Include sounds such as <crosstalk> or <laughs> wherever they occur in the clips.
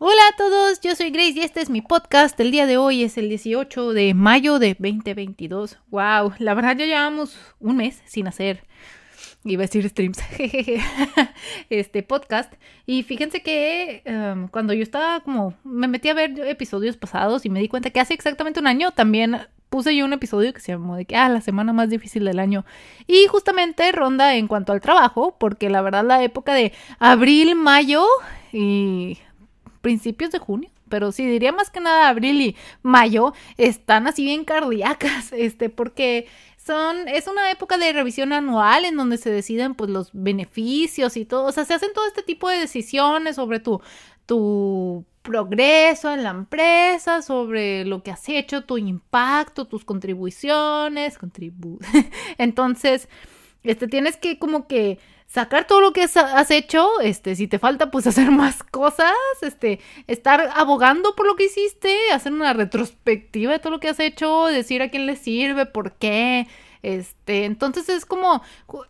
Hola a todos, yo soy Grace y este es mi podcast. El día de hoy es el 18 de mayo de 2022. Wow, la verdad ya llevamos un mes sin hacer, iba a decir streams, <laughs> este podcast. Y fíjense que um, cuando yo estaba como, me metí a ver episodios pasados y me di cuenta que hace exactamente un año también puse yo un episodio que se llamó de que, ah, la semana más difícil del año. Y justamente ronda en cuanto al trabajo, porque la verdad la época de abril, mayo y principios de junio, pero sí diría más que nada abril y mayo están así bien cardíacas, <laughs> este, porque son, es una época de revisión anual en donde se deciden pues los beneficios y todo, o sea, se hacen todo este tipo de decisiones sobre tu, tu progreso en la empresa, sobre lo que has hecho, tu impacto, tus contribuciones, contribu <laughs> entonces, este, tienes que como que sacar todo lo que has, hecho, este, si te falta, pues <laughs> hacer más cosas, este, estar abogando por lo que hiciste, hacer una retrospectiva de todo lo que has hecho, decir a quién le sirve, por qué, este, entonces es como,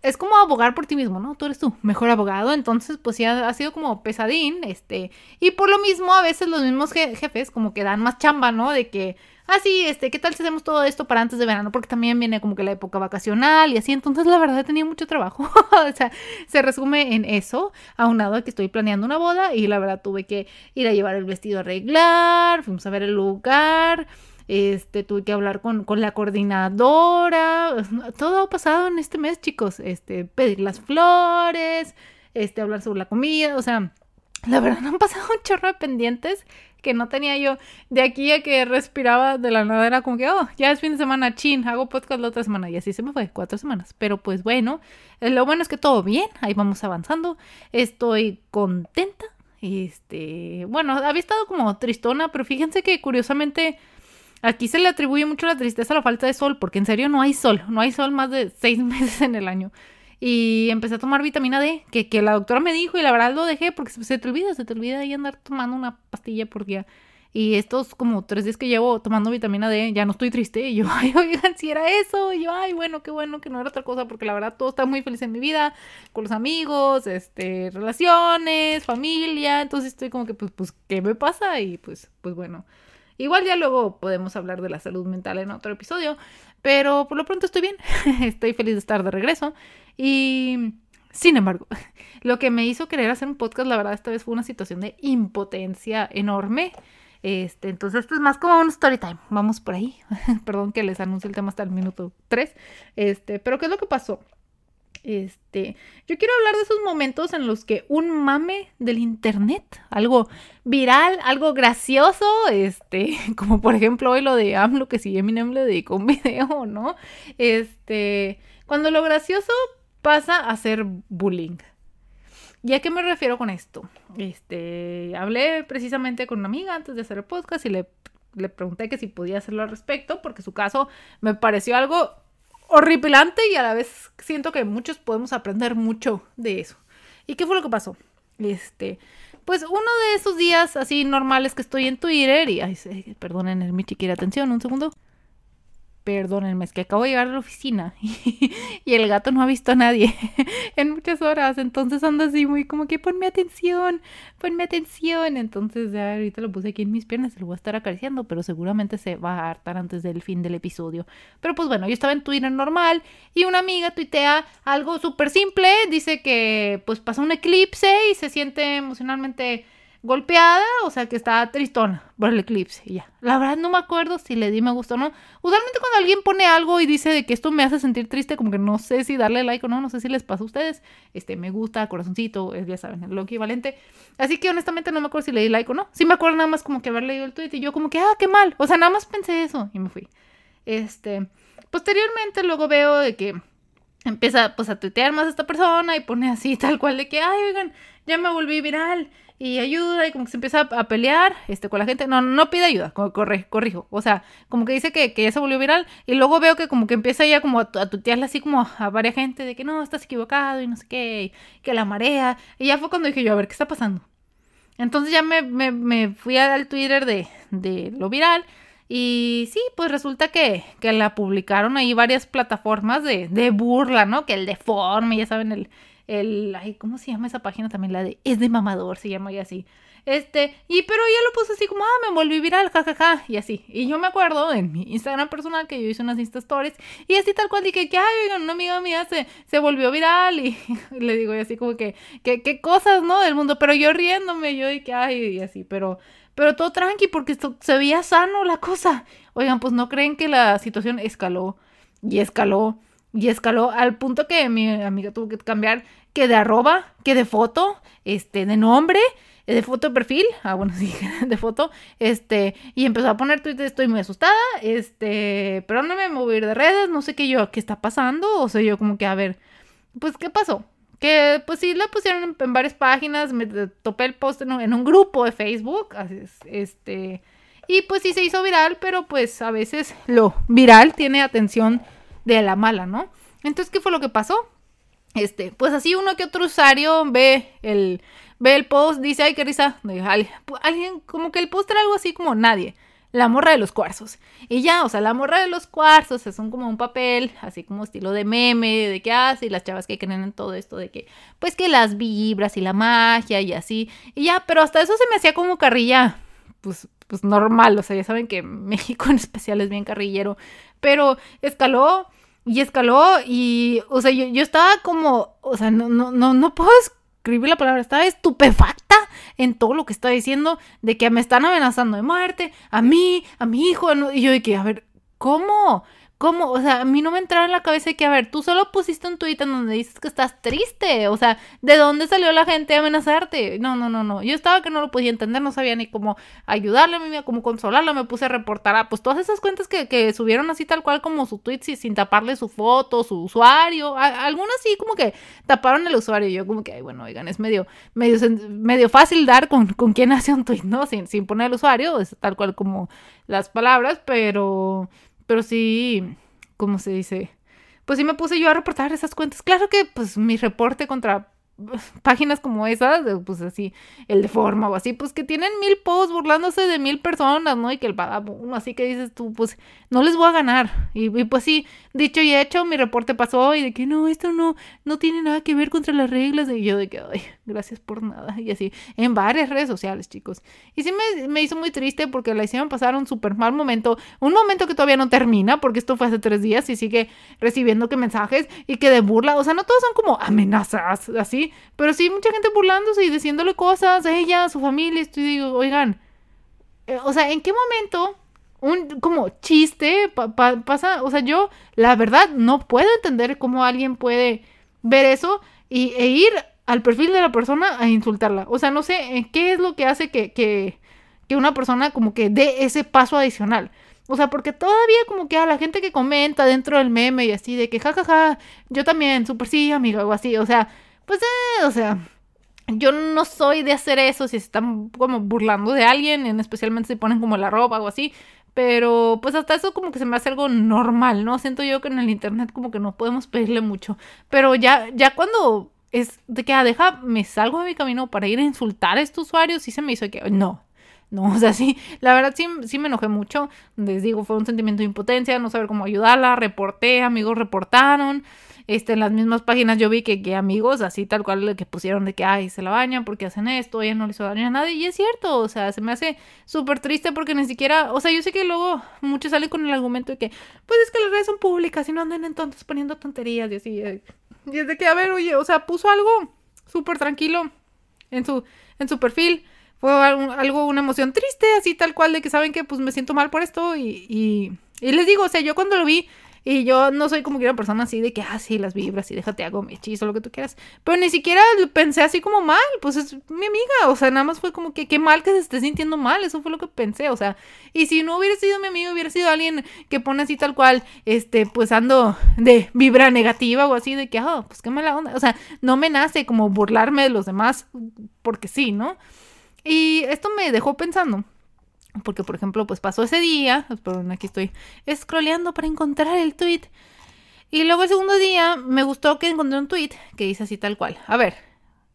es como abogar por ti mismo, ¿no? Tú eres tu mejor abogado, entonces pues ya ha, sido como pesadín, este, y por lo mismo a veces los mismos jefes como que dan más chamba, ¿no? De que, ah, sí, este, ¿qué tal si hacemos todo esto para antes de verano? Porque también viene como que la época vacacional y así, entonces la verdad he tenido mucho trabajo, <laughs> o sea, se resume en eso, aunado a que estoy planeando una boda y la verdad tuve que ir a llevar el vestido a arreglar, fuimos a ver el lugar, este, tuve que hablar con, con, la coordinadora, <laughs> todo ha pasado en este mes, chicos, este, pedir las flores, este, hablar sobre la comida, o sea, la verdad <laughs> han pasado un chorro de pendientes que no tenía yo. De aquí a que respiraba de la nada era como que, oh, ya es fin de semana, chin, hago podcast la otra semana. Y así se me fue, cuatro semanas. Pero pues bueno, eh, lo bueno es que todo bien, ahí vamos avanzando. Estoy contenta. Este, bueno, había estado como tristona, pero fíjense que curiosamente Aquí se le atribuye mucho la tristeza a la falta de sol, porque en serio no hay sol, no hay sol más de seis <laughs> meses en el año. Y empecé a tomar vitamina D, que, que la doctora me dijo y la verdad lo dejé porque se, te olvida, se te olvida ahí andar tomando una pastilla por día. Y estos como tres días que llevo tomando vitamina D, ya no estoy triste. Y yo, <laughs> ay, oigan, si era eso. Y yo, ay, bueno, qué bueno que no era otra cosa, porque la verdad todo está muy feliz en mi vida, con los amigos, este, relaciones, familia. Entonces estoy como que, pues, pues, ¿qué me pasa? Y pues, pues bueno. Igual ya luego podemos hablar de la salud mental en otro episodio, pero por lo pronto estoy bien, <laughs> estoy feliz de estar de regreso y... Sin embargo, <laughs> lo que me hizo querer hacer un podcast, la verdad, esta vez fue una situación de impotencia enorme. Este, entonces, esto es más como un story time. Vamos por ahí. <laughs> Perdón que les anuncie el tema hasta el minuto 3. Este, pero ¿qué es lo que pasó? Este, yo quiero hablar de esos momentos en los que un mame del internet, algo viral, algo gracioso, este, <laughs> como por ejemplo hoy lo de AMLO que si Eminem le dedicó un <laughs> video, ¿no? Este, cuando lo gracioso pasa a ser bullying. ¿Y a qué me refiero con esto? Este, hablé precisamente con una amiga antes de hacer el podcast y le, le pregunté que si podía hacerlo al respecto, porque su caso me pareció algo horripilante y a la vez siento que muchos podemos aprender mucho de eso. ¿Y qué fue lo que pasó? Este, pues uno de esos días así normales que estoy en Twitter y, ay, perdonen mi chiquera atención, un segundo. Perdónenme, es que acabo de llegar a la oficina <laughs> y, el gato no ha visto a nadie <laughs> en muchas horas. Entonces anda así muy como que ponme atención, ponme atención. Entonces ya ahorita lo puse aquí en mis piernas, se lo voy a estar acariciando, pero seguramente se va a hartar antes del fin del episodio. Pero pues bueno, yo estaba en Twitter normal y una amiga tuitea algo súper simple. Dice que pues pasa un eclipse y se siente emocionalmente golpeada, o sea que estaba tristona por el eclipse y ya. La verdad no me acuerdo si le di me gusta o no. Usualmente cuando alguien pone algo y dice de que esto me hace sentir triste, como que no sé si darle like o no, no sé si les pasa a ustedes. Este, me gusta, corazoncito, ya saben, lo equivalente. Así que honestamente no me acuerdo si le di like o no. Sí me acuerdo nada más como que haber leído el tweet y yo como que, ah, qué mal. O sea, nada más pensé eso y me fui. Este, posteriormente luego veo de que empieza pues a tuitear más a esta persona y pone así tal cual de que, ay, oigan, ya me volví viral y ayuda y como que se empieza a, pelear este, con la gente. No, no pide ayuda, corre, corrijo. O sea, como que dice que, que, ya se volvió viral y luego veo que como que empieza ya como a, tutearle así como a varias gente de que no, estás equivocado y no sé qué, que la marea. Y ya fue cuando dije yo, a ver, ¿qué está pasando? Entonces ya me, me, me fui al Twitter de, de lo viral. Y sí, pues resulta que, que la publicaron ahí varias plataformas de, de burla, ¿no? Que el deforme, ya saben, el, el, ay, ¿cómo se llama esa página también? La de, es de mamador, se llama y así. Este, y pero ella lo puso así como, ah, me volví viral, jajaja, y así. Y yo me acuerdo en mi Instagram personal que yo hice unas Insta Stories y así tal cual dije que, ay, oigan, una amiga mía se, se volvió viral y, <laughs> le digo y así como que, que, qué cosas, ¿no? Del mundo, pero yo riéndome, yo y que, ay, y así, pero, pero todo tranqui porque se veía sano la cosa. Oigan, pues no creen que la situación escaló y escaló y escaló al punto que mi amiga tuvo que cambiar que de arroba, que de foto, este, de nombre eh, de foto de perfil, ah, bueno, <laughs> sí, de foto, este, y empezó a poner Twitter, estoy muy asustada, este, pero no me ir de redes, no sé qué yo, qué está pasando, o sea, yo como que, a ver, pues, ¿qué pasó? Que, pues sí, la pusieron en, varias páginas, me topé el post en un, grupo de Facebook, este, y pues sí se hizo viral, pero pues a veces lo viral tiene atención de la mala, ¿no? Entonces, ¿qué fue lo que pasó? Este, pues así uno que otro usuario ve el, ve el post, dice, ay, qué risa. Alguien, como que el post era algo así como nadie. La morra de los cuarzos. Y ya, o sea, la morra de los cuarzos es un, como un papel, así como estilo de meme, de qué hace, y las chavas que creen en todo esto, de que, pues que las vibras y la magia y así. Y ya, pero hasta eso se me hacía como carrilla, pues, pues normal, o sea, ya saben que México en especial es bien carrillero, pero escaló y escaló y, o sea, yo, yo estaba como, o sea, no, no, no, no puedo escribir la palabra, estaba estupefacta en todo lo que estaba diciendo de que me están amenazando de muerte, a mí, a mi hijo, y yo de que, a ver, ¿cómo? ¿Cómo? O sea, a mí no me entraba en la cabeza que, a ver, tú solo pusiste un tuit en donde dices que estás triste. O sea, ¿de dónde salió la gente a amenazarte? No, no, no, no. Yo estaba que no lo podía entender, no sabía ni cómo ayudarle a cómo consolarla. Me puse a reportar a, pues, todas esas cuentas que, que subieron así tal cual como su tweet sin taparle su foto, su usuario. algunas sí como que taparon el usuario. Yo como que, ay, bueno, oigan, es medio, medio, medio fácil dar con, con quién hace un tweet, ¿no? Sin, sin poner el usuario, es tal cual como las palabras, pero pero sí, ¿cómo se dice? Pues sí me puse yo a reportar esas cuentas. Claro que pues mi reporte contra <laughs> páginas como esas, pues así, el de forma o así, pues que tienen mil posts burlándose de mil personas, ¿no? Y que el uno así que dices tú, pues no les voy a ganar. Y, pues sí, dicho y hecho, mi reporte pasó y de que no, esto no, no tiene nada que ver contra las reglas. Y yo de que, ay, gracias por nada. Y así, en varias redes sociales, chicos. Y sí me, me hizo muy triste porque la hicieron pasar un súper mal momento, un momento que todavía no termina, porque esto fue hace tres días y sigue recibiendo que mensajes y que de burla, o sea, no todos son como amenazas, así pero sí mucha gente burlándose y diciéndole cosas a ella, a su familia. Estoy digo, oigan, eh, o sea, ¿en qué momento un como chiste pasa? O sea, yo la verdad no puedo entender cómo alguien puede ver eso y, e ir al perfil de la persona a insultarla. O sea, no sé eh, qué es lo que hace que, que, que una persona como que dé ese paso adicional. O sea, porque todavía como que a la gente que comenta dentro del meme y así de que jajaja, yo también, súper sí, amigo, o así, o sea, pues, eh, o sea, yo no soy de hacer eso si están como burlando de alguien, en especialmente si ponen como la ropa o así. Pero pues hasta eso como que se me hace algo normal, ¿no? Siento yo que en el internet como que no podemos pedirle mucho. Pero ya, ya cuando es de que ah, deja, me salgo de mi camino para ir a insultar a estos usuarios, sí se me hizo que no. No, <laughs> o sea, sí, la verdad sí, sí me enojé mucho. Les digo, fue un sentimiento de impotencia, no saber cómo ayudarla, reporté, amigos reportaron. Este, en las mismas páginas yo vi que, que amigos, así tal cual, que pusieron de que, ay, se la bañan porque hacen esto, ella no le hizo daño a nadie. Y es cierto, o sea, se me hace súper triste porque ni siquiera, o sea, yo sé que luego muchos salen con el argumento de que, pues es que las redes son públicas y no anden entonces poniendo tonterías y así. Y es de que, a ver, oye, o sea, puso algo súper tranquilo en su, en su perfil. Fue algo, una emoción triste, así tal cual, de que saben que pues me siento mal por esto y, y, y les digo, o sea, yo cuando lo vi, y yo no soy como que una persona así de que, ah, sí, las vibras y déjate hago mi hechizo, lo que tú quieras. Pero ni siquiera pensé así como mal, pues es mi amiga. O sea, nada más fue como que qué mal que se esté sintiendo mal. Eso fue lo que pensé. O sea, y si no hubiera sido mi amigo, hubiera sido alguien que pone así tal cual, este, pues ando de vibra negativa o así, de que, ah, pues qué mala onda. O sea, no me nace como burlarme de los demás porque sí, ¿no? Y esto me dejó pensando porque, por ejemplo, pues pasó ese día, perdón, aquí estoy scrolleando para encontrar el tweet. Y luego el segundo día me gustó que encontré un tweet que dice así tal cual. A ver,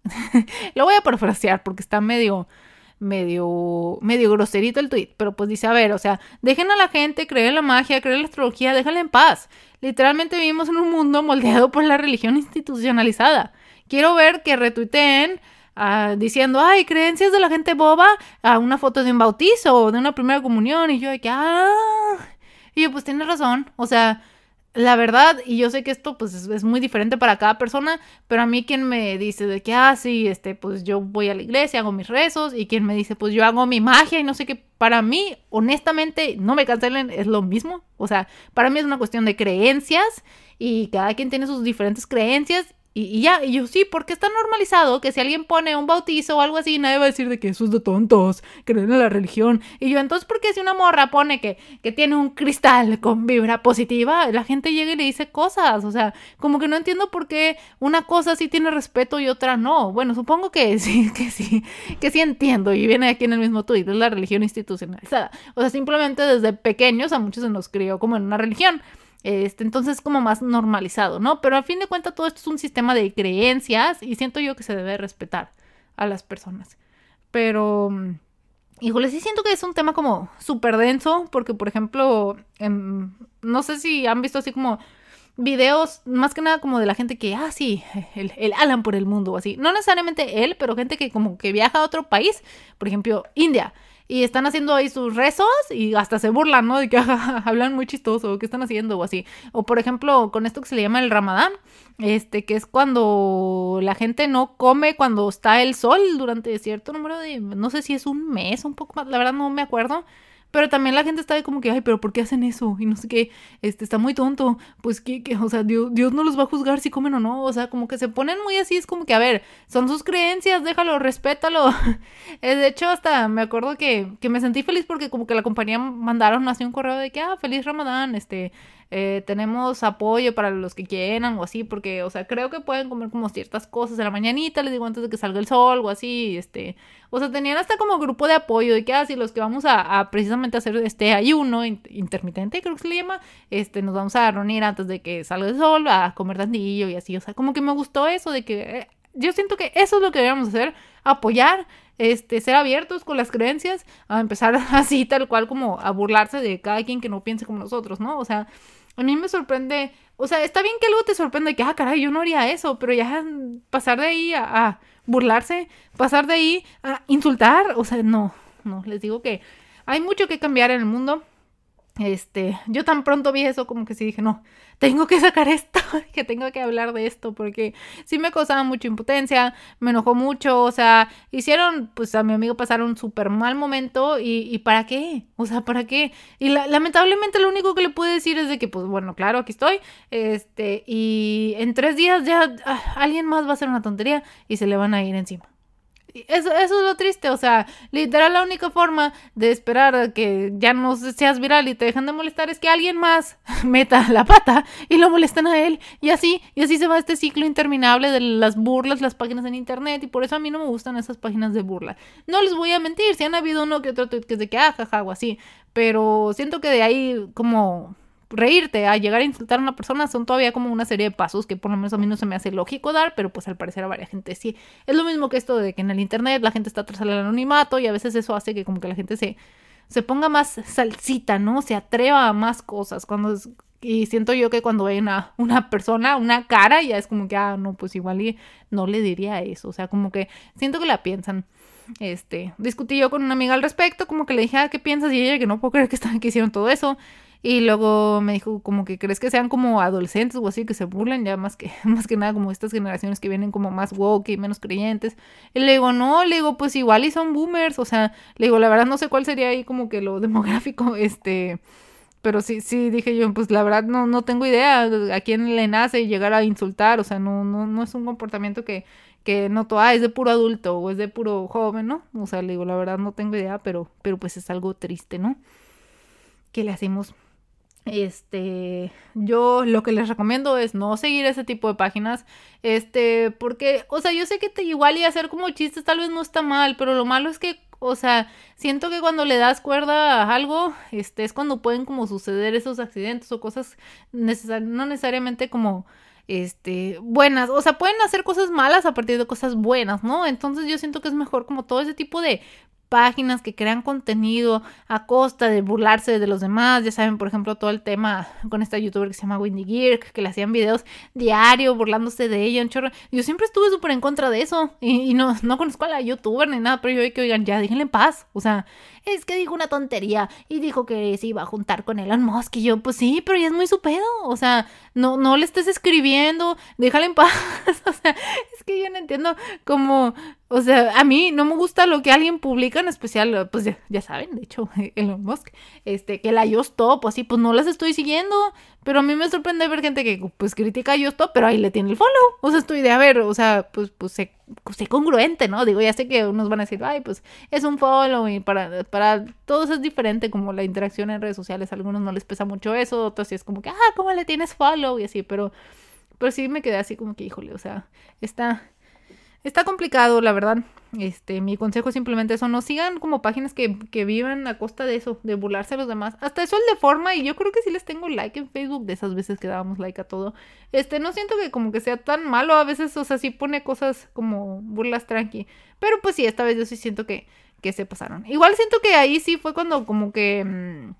<laughs> lo voy a parafrasear porque está medio, medio, medio groserito el tweet. Pero pues dice, a ver, o sea, dejen a la gente creer en la magia, creer en la astrología, déjala en paz. Literalmente vivimos en un mundo moldeado por la religión institucionalizada. quiero ver que retuiteen ah, diciendo, ay, creencias de la gente boba a una foto de un bautizo o de una primera comunión. Y yo de que, ah, y yo pues tienes razón, o sea, la verdad, y yo sé que esto pues es, muy diferente para cada persona, pero a mí quien me dice de que, ah, sí, este, pues yo voy a la iglesia, hago mis rezos, y quien me dice, pues yo hago mi magia y no sé qué, para mí, honestamente, no me cancelen, es lo mismo, o sea, para mí es una cuestión de creencias y cada quien tiene sus diferentes creencias y, ya, y yo sí, porque está normalizado que si alguien pone un bautizo o algo así, nadie va a decir de que eso es de tontos, creen en la religión. Y yo, entonces, ¿por qué si una morra pone que, que tiene un cristal con vibra positiva, la gente llega y le dice cosas? O sea, como que no entiendo por qué una cosa sí tiene respeto y otra no. Bueno, supongo que <laughs> sí, que sí, que sí entiendo. Y viene aquí en el mismo tuit, es la religión institucionalizada. O sea, simplemente desde pequeños a muchos se nos crió como en una religión. Este, entonces como más normalizado, ¿no? Pero a fin de cuentas todo esto es un sistema de creencias y siento yo que se debe respetar a las personas. Pero, mm, híjole, sí siento que es un tema como súper denso porque, por ejemplo, no sé si han visto así como videos, más que nada como de la gente que, ah, sí, el, el Alan por el mundo o así. No necesariamente él, pero gente que como que viaja a otro país, por ejemplo, India y están haciendo ahí sus rezos y hasta se burlan, ¿no? De que <laughs> hablan muy chistoso, ¿qué están haciendo? O así. O por ejemplo, con esto que se le llama el ramadán, este, que es cuando la gente no come cuando está el sol durante cierto número de, no sé si es un mes, un poco más, la verdad no me acuerdo. Pero también la gente está como que, ay, pero ¿por qué hacen eso? Y no sé qué, este, está muy tonto. Pues que, que o sea, Dios, Dios no los va a juzgar si comen o no. O sea, como que se ponen muy así, es como que, a ver, son sus creencias, déjalo, respétalo. <laughs> Eh, de hecho, hasta me acuerdo que, que me sentí feliz porque como que la compañía mandaron así un correo de que, ah, feliz Ramadán, este, eh, tenemos apoyo para los que quieran o así, porque, o sea, creo que pueden comer como ciertas cosas en la mañanita, les digo, antes de que salga el sol o así, este, o sea, tenían hasta como grupo de apoyo de que, así ah, los que vamos a, precisamente hacer este ayuno intermitente, creo que se le llama, este, nos vamos a reunir antes de que salga el sol a comer dandillo y así, o sea, como que me gustó eso de que... Eh, yo siento que eso es lo que debemos hacer, apoyar, este, ser abiertos con las creencias, a empezar <laughs> así tal cual como a burlarse de cada quien que no piense como nosotros, ¿no? O sea, a mí me sorprende, o sea, está bien que algo te sorprenda, que, ah, caray, yo no haría eso, pero ya pasar de ahí a, burlarse, pasar de ahí a insultar, o sea, no, no, les digo que hay mucho que cambiar en el mundo. Este, yo tan pronto vi eso como que sí dije, no, tengo que sacar esto, <laughs> que tengo que hablar de esto, porque sí me causaba mucha impotencia, me enojó mucho, o sea, hicieron, pues a mi amigo pasar un súper mal momento y, y, ¿para qué? O sea, ¿para qué? Y lamentablemente lo único que le pude decir es de que, pues bueno, claro, aquí estoy, este, y en tres días ya ah, alguien más va a hacer una tontería y se le van a ir encima. Eso, eso es lo triste, o sea, literal la única forma de esperar que ya no seas viral y te dejan de molestar es que alguien más <laughs> meta la pata y lo molestan a él y así, y así se va este ciclo interminable de las burlas, las páginas en internet y por eso a mí no me gustan esas páginas de burla. No les voy a mentir, si han habido uno que otro que es de que ah, jaja, o así, pero siento que de ahí como reírte, a llegar a insultar a una persona, son todavía como una serie de pasos que por lo menos a mí no se me hace lógico dar, pero pues al parecer a varias gente sí. Es lo mismo que esto de que en el internet la gente está tras el anonimato y a veces eso hace que como que la gente se, se ponga más salsita, ¿no? Se atreva a más cosas. Cuando y siento yo que cuando una, una persona, una cara, ya es como que, ah, no, pues igual y no le diría eso. O sea, como que siento que la piensan. Este, discutí yo con una amiga al respecto, como que le dije, ah, ¿qué piensas? Y ella que no puedo creer que, están, <laughs> que hicieron todo eso. Y luego me dijo como que crees que sean como adolescentes o así que se burlen ya más que <laughs> más que nada como estas generaciones que vienen como más woke y menos creyentes. Y le digo, "No, le digo, pues igual y son boomers, o sea, le digo, la verdad no sé cuál sería ahí como que lo <laughs> demográfico, este, pero sí sí dije yo, pues la verdad no no tengo idea a quién le nace llegar a insultar, o sea, no no no es un comportamiento que que noto, ah, es de puro adulto o es de puro joven, ¿no? O sea, le digo, la verdad no tengo idea, pero pero pues es algo triste, ¿no? ¿Qué le hacemos? Este, yo lo que les recomiendo es no seguir ese tipo de páginas, este, porque, o sea, yo sé que te igual y hacer como chistes tal vez no está mal, pero lo malo es que, o sea, siento que cuando le das cuerda a algo, este, es cuando pueden como suceder esos accidentes o cosas no necesariamente como, este, buenas, o sea, pueden hacer cosas malas a partir de cosas buenas, ¿no? Entonces yo siento que es mejor como todo ese tipo de páginas que crean contenido a costa de burlarse de los demás. Ya saben, por ejemplo, todo el tema con esta youtuber que se llama Windy Gear, que le hacían videos diario burlándose de ella. Yo siempre estuve súper en contra de eso. Y, no, no conozco a la youtuber ni nada, pero yo que oigan, ya déjenle en paz. O sea, es que dijo una tontería y dijo que se iba a juntar con Elon Musk. Y yo, pues sí, pero ya es muy su pedo. O sea, no, no le estés escribiendo, déjale en <laughs> paz. o sea, es que yo no entiendo cómo, o sea, a mí no me gusta lo que alguien publica, en especial, pues ya, saben, de hecho, <laughs> Elon Musk, este, que la Yo Stop, así, pues no las estoy siguiendo, pero a mí me sorprende ver gente que, pues, critica a Yo Stop, pero ahí le tiene el follow, o sea, estoy de, a ver, o sea, pues, pues, sé, sé congruente, ¿no? Digo, ya sé que unos van a decir, ay, pues, es un follow y para, para todos es diferente, como la interacción en redes sociales, a algunos no les pesa mucho eso, otros sí es como que, ah, ¿cómo le tienes follow? Y así, pero, pero sí me quedé así como que, híjole, o sea, está Está complicado, la verdad. Este, mi consejo es simplemente eso, no sigan como páginas que, que vivan a costa de eso, de burlarse a los demás. Hasta eso el de forma, y yo creo que sí les tengo like en Facebook de esas veces que dábamos like a todo. Este, no siento que como que sea tan malo, a veces, o sea, sí pone cosas como burlas tranqui. Pero pues sí, esta vez yo sí siento que, que se pasaron. Igual siento que ahí sí fue cuando como que... Mm,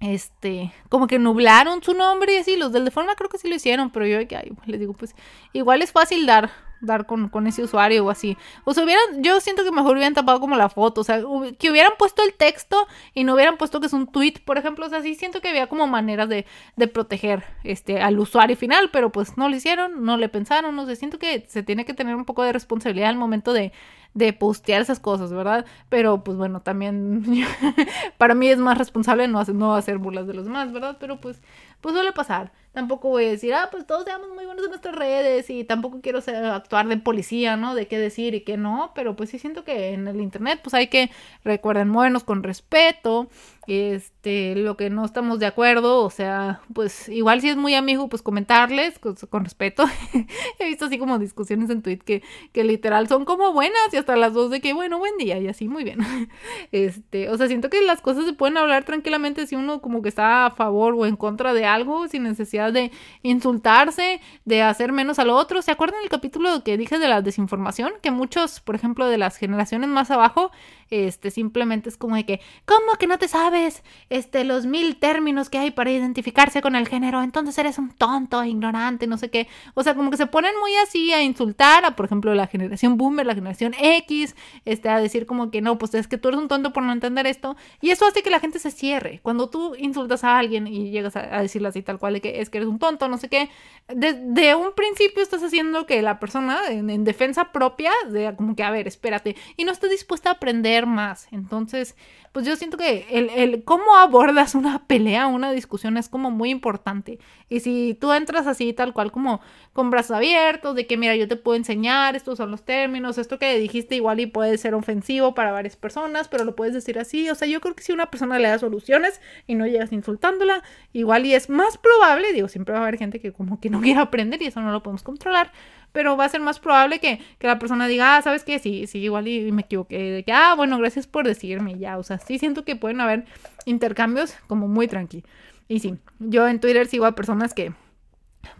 este, como que nublaron su nombre y así, los del de forma creo que sí lo hicieron, pero yo que, les digo, pues igual es fácil dar dar con, con, ese usuario o así. O sea, hubieran, yo siento que mejor hubieran tapado como la foto, o sea, que hubieran puesto el texto y no hubieran puesto que es un tweet, por ejemplo, o sea, sí siento que había como maneras de, de proteger este al usuario final, pero pues no lo hicieron, no le pensaron, no sé, siento que se tiene que tener un poco de responsabilidad al momento de, de postear esas cosas, ¿verdad? Pero pues bueno, también <laughs> para mí es más responsable no hacer, no hacer burlas de los demás, ¿verdad? Pero pues, pues suele pasar. Tampoco voy a decir, ah, pues todos seamos muy buenos en nuestras redes y tampoco quiero ser, actuar de policía, ¿no? De qué decir y qué no, pero pues sí siento que en el internet pues hay que, recuerden, movernos con respeto, este, lo que no estamos de acuerdo, o sea, pues igual si es muy amigo, pues comentarles con, respeto. <laughs> He visto así como discusiones en Twitter que, que literal son como buenas y hasta las dos de que, bueno, buen día y así, muy bien. <laughs> Este, o sea, siento que las cosas se pueden hablar tranquilamente si uno como que está a favor o en contra de algo sin necesidad de insultarse, de hacer menos al otro. ¿Se acuerdan el capítulo que dije de la desinformación? Que muchos, por ejemplo, de las generaciones más abajo, este, simplemente es como de que, ¿cómo que no te sabes este, los mil términos que hay para identificarse con el género? Entonces eres un tonto, ignorante, no sé qué. O sea, como que se ponen muy así a insultar a, por ejemplo, la generación boomer, la generación X, este, a decir como que no, pues es que tú eres un tonto por no entender esto. Y eso hace que la gente se cierre. Cuando tú insultas a alguien y llegas a, decirle así tal cual de que es que eres un tonto, no sé qué, de, un principio estás haciendo que la persona en, en defensa propia, de como que, a ver, espérate, y no está dispuesta a aprender más. Entonces, pues yo siento que el, el cómo abordas una <laughs> pelea, una discusión es como muy importante. Y si tú entras así, tal cual, como con brazos abiertos, de que mira, yo te puedo enseñar, estos son los términos, esto que dijiste igual y puede ser ofensivo para varias personas, pero lo puedes decir así. O sea, yo creo que si una persona le da soluciones y no llegas insultándola, igual y es más probable, digo, siempre va a haber gente que como que no <laughs> quiere aprender y eso no lo podemos controlar, pero va a ser más probable que, que la persona diga, ah, ¿sabes qué? Sí, sí, igual y me equivoqué, de que, ah, bueno, gracias por decirme, ya, o sea, sí siento que pueden haber intercambios como muy tranqui. Y sí, yo en Twitter sigo a personas que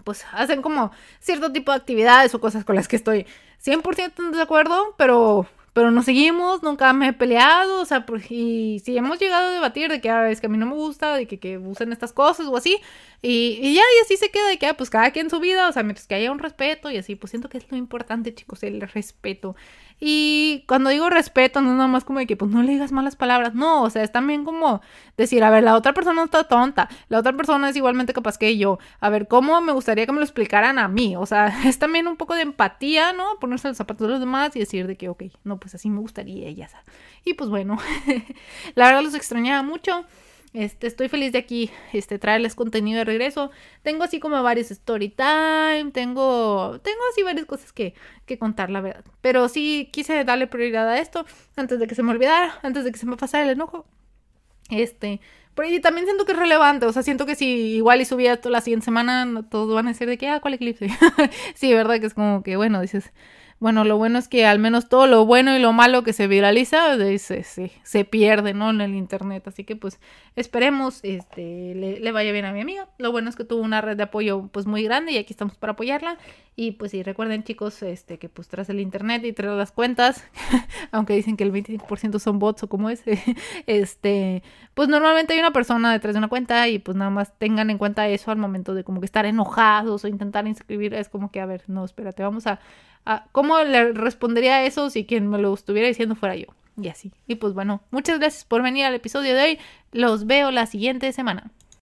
pues hacen como cierto tipo de actividades o cosas con las que estoy 100% de acuerdo, pero pero nos seguimos, nunca me he peleado, o sea, y si hemos llegado a debatir de que ah, es que a mí no me gusta, de que, que usen estas cosas o así, y, y, ya, y así se queda de que, ah, pues cada quien su vida, o sea, mientras que haya un respeto y así, pues siento que es lo importante, chicos, el respeto. Y cuando digo respeto, no es nada más como de que pues no le digas malas palabras, no, o sea, es también como decir, a ver, la otra persona no está tonta, la otra persona es igualmente capaz que yo, a ver, ¿cómo me gustaría que me lo explicaran a mí? O sea, <laughs> es también un poco de empatía, ¿no? Ponerse los zapatos de los demás y decir de que, ok, no, pues así me gustaría y ya. Y pues bueno, <laughs> la verdad los extrañaba mucho. Este, estoy feliz de aquí, este, traerles contenido de regreso. Tengo así como varios story time, tengo, tengo así varias cosas que, que contar, la verdad. Pero sí quise darle prioridad a esto antes de que se me olvidara, antes de que se me pasara el enojo. Este, pero y también siento que es relevante, o sea, siento que si igual y subía la siguiente semana, todos van a decir de que, ah, ¿cuál eclipse? <laughs> sí, verdad que es como que, bueno, dices, bueno, lo bueno es que al menos todo lo bueno y lo malo que se viraliza se, se, se pierde, ¿no? En el internet. Así que pues esperemos este, le, vaya bien a mi amiga. Lo bueno es que tuvo una red de apoyo pues muy grande y aquí estamos para apoyarla. Y pues sí, recuerden chicos este, que pues tras el internet y tras las cuentas, <laughs> aunque dicen que el 25% son bots o como es, <laughs> este, pues normalmente hay una persona detrás de una cuenta y pues nada más tengan en cuenta eso al momento de como que estar enojados o intentar inscribir. Es como que, a ver, no, espérate, vamos a ¿Cómo le respondería a eso si quien me lo estuviera diciendo fuera yo? Y así. Y pues bueno, muchas gracias por venir al episodio de hoy. Los veo la siguiente semana.